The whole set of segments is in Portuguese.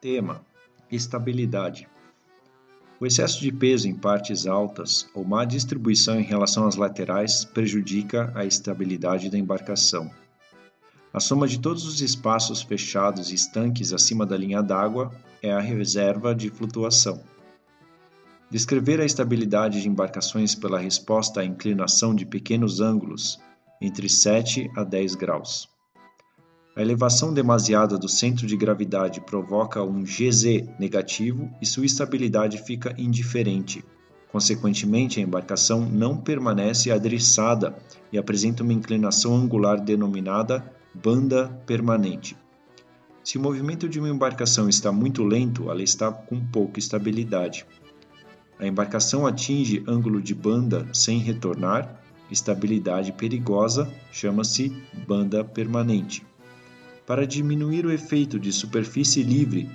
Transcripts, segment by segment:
Tema: Estabilidade. O excesso de peso em partes altas ou má distribuição em relação às laterais prejudica a estabilidade da embarcação. A soma de todos os espaços fechados e estanques acima da linha d'água é a reserva de flutuação. Descrever a estabilidade de embarcações pela resposta à inclinação de pequenos ângulos, entre 7 a 10 graus. A elevação demasiada do centro de gravidade provoca um GZ negativo e sua estabilidade fica indiferente. Consequentemente, a embarcação não permanece adressada e apresenta uma inclinação angular denominada banda permanente. Se o movimento de uma embarcação está muito lento, ela está com pouca estabilidade. A embarcação atinge ângulo de banda sem retornar, estabilidade perigosa, chama-se banda permanente. Para diminuir o efeito de superfície livre,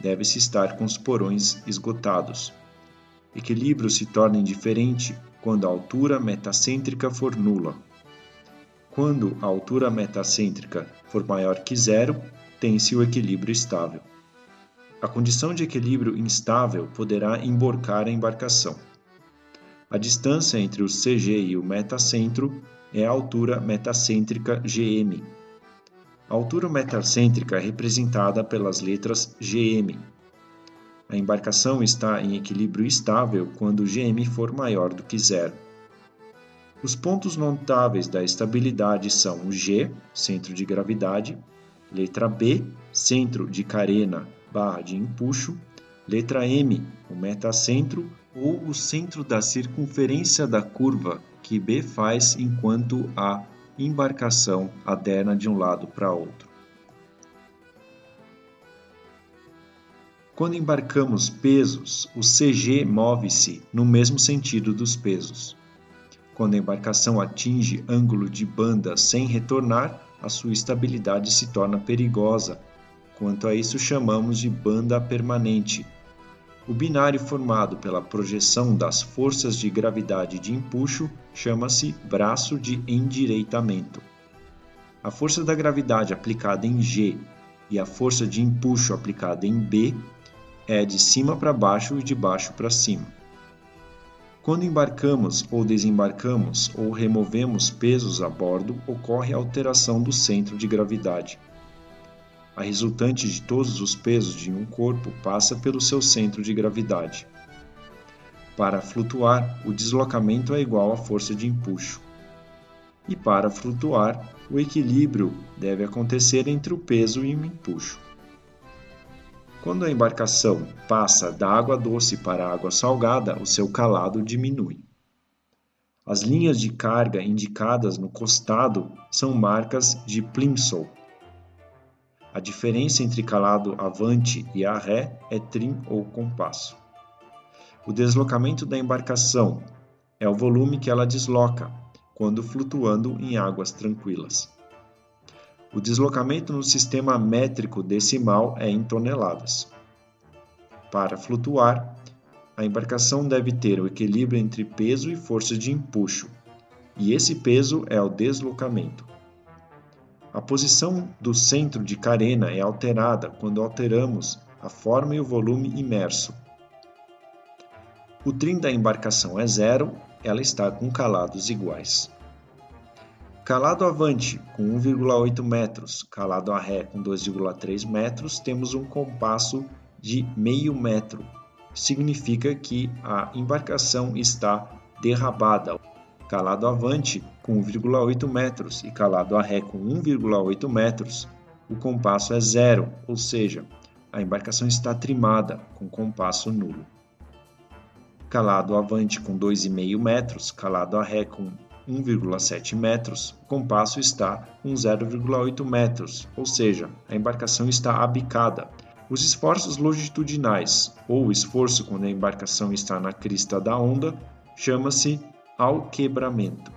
deve-se estar com os porões esgotados. Equilíbrio se torna indiferente quando a altura metacêntrica for nula. Quando a altura metacêntrica for maior que zero, tem-se o equilíbrio estável. A condição de equilíbrio instável poderá emborcar a embarcação. A distância entre o CG e o metacentro é a altura metacêntrica GM, a altura metacêntrica é representada pelas letras GM. A embarcação está em equilíbrio estável quando GM for maior do que zero. Os pontos notáveis da estabilidade são o G, centro de gravidade, letra B, centro de carena barra de empuxo, letra M, o metacentro ou o centro da circunferência da curva que B faz enquanto A embarcação aderna de um lado para outro. Quando embarcamos pesos, o CG move-se no mesmo sentido dos pesos. Quando a embarcação atinge ângulo de banda sem retornar, a sua estabilidade se torna perigosa. Quanto a isso, chamamos de banda permanente, o binário formado pela projeção das forças de gravidade de empuxo chama-se braço de endireitamento. A força da gravidade aplicada em G e a força de empuxo aplicada em B é de cima para baixo e de baixo para cima. Quando embarcamos ou desembarcamos ou removemos pesos a bordo, ocorre alteração do centro de gravidade. A resultante de todos os pesos de um corpo passa pelo seu centro de gravidade. Para flutuar, o deslocamento é igual à força de empuxo. E para flutuar, o equilíbrio deve acontecer entre o peso e o empuxo. Quando a embarcação passa da água doce para a água salgada, o seu calado diminui. As linhas de carga indicadas no costado são marcas de Plimsoll, a diferença entre calado avante e a ré é trim ou compasso. O deslocamento da embarcação é o volume que ela desloca quando flutuando em águas tranquilas. O deslocamento no sistema métrico decimal é em toneladas. Para flutuar, a embarcação deve ter o equilíbrio entre peso e força de empuxo, e esse peso é o deslocamento. A posição do centro de carena é alterada quando alteramos a forma e o volume imerso. O trim da embarcação é zero, ela está com calados iguais. Calado avante com 1,8 metros, calado a ré com 2,3 metros, temos um compasso de meio metro. Significa que a embarcação está derrabada calado avante com 1,8 metros e calado a ré com 1,8 metros, o compasso é zero, ou seja, a embarcação está trimada com compasso nulo. Calado avante com 2,5 metros, calado a ré com 1,7 metros, o compasso está com 0,8 metros, ou seja, a embarcação está abicada. Os esforços longitudinais, ou esforço quando a embarcação está na crista da onda, chama-se ao quebramento.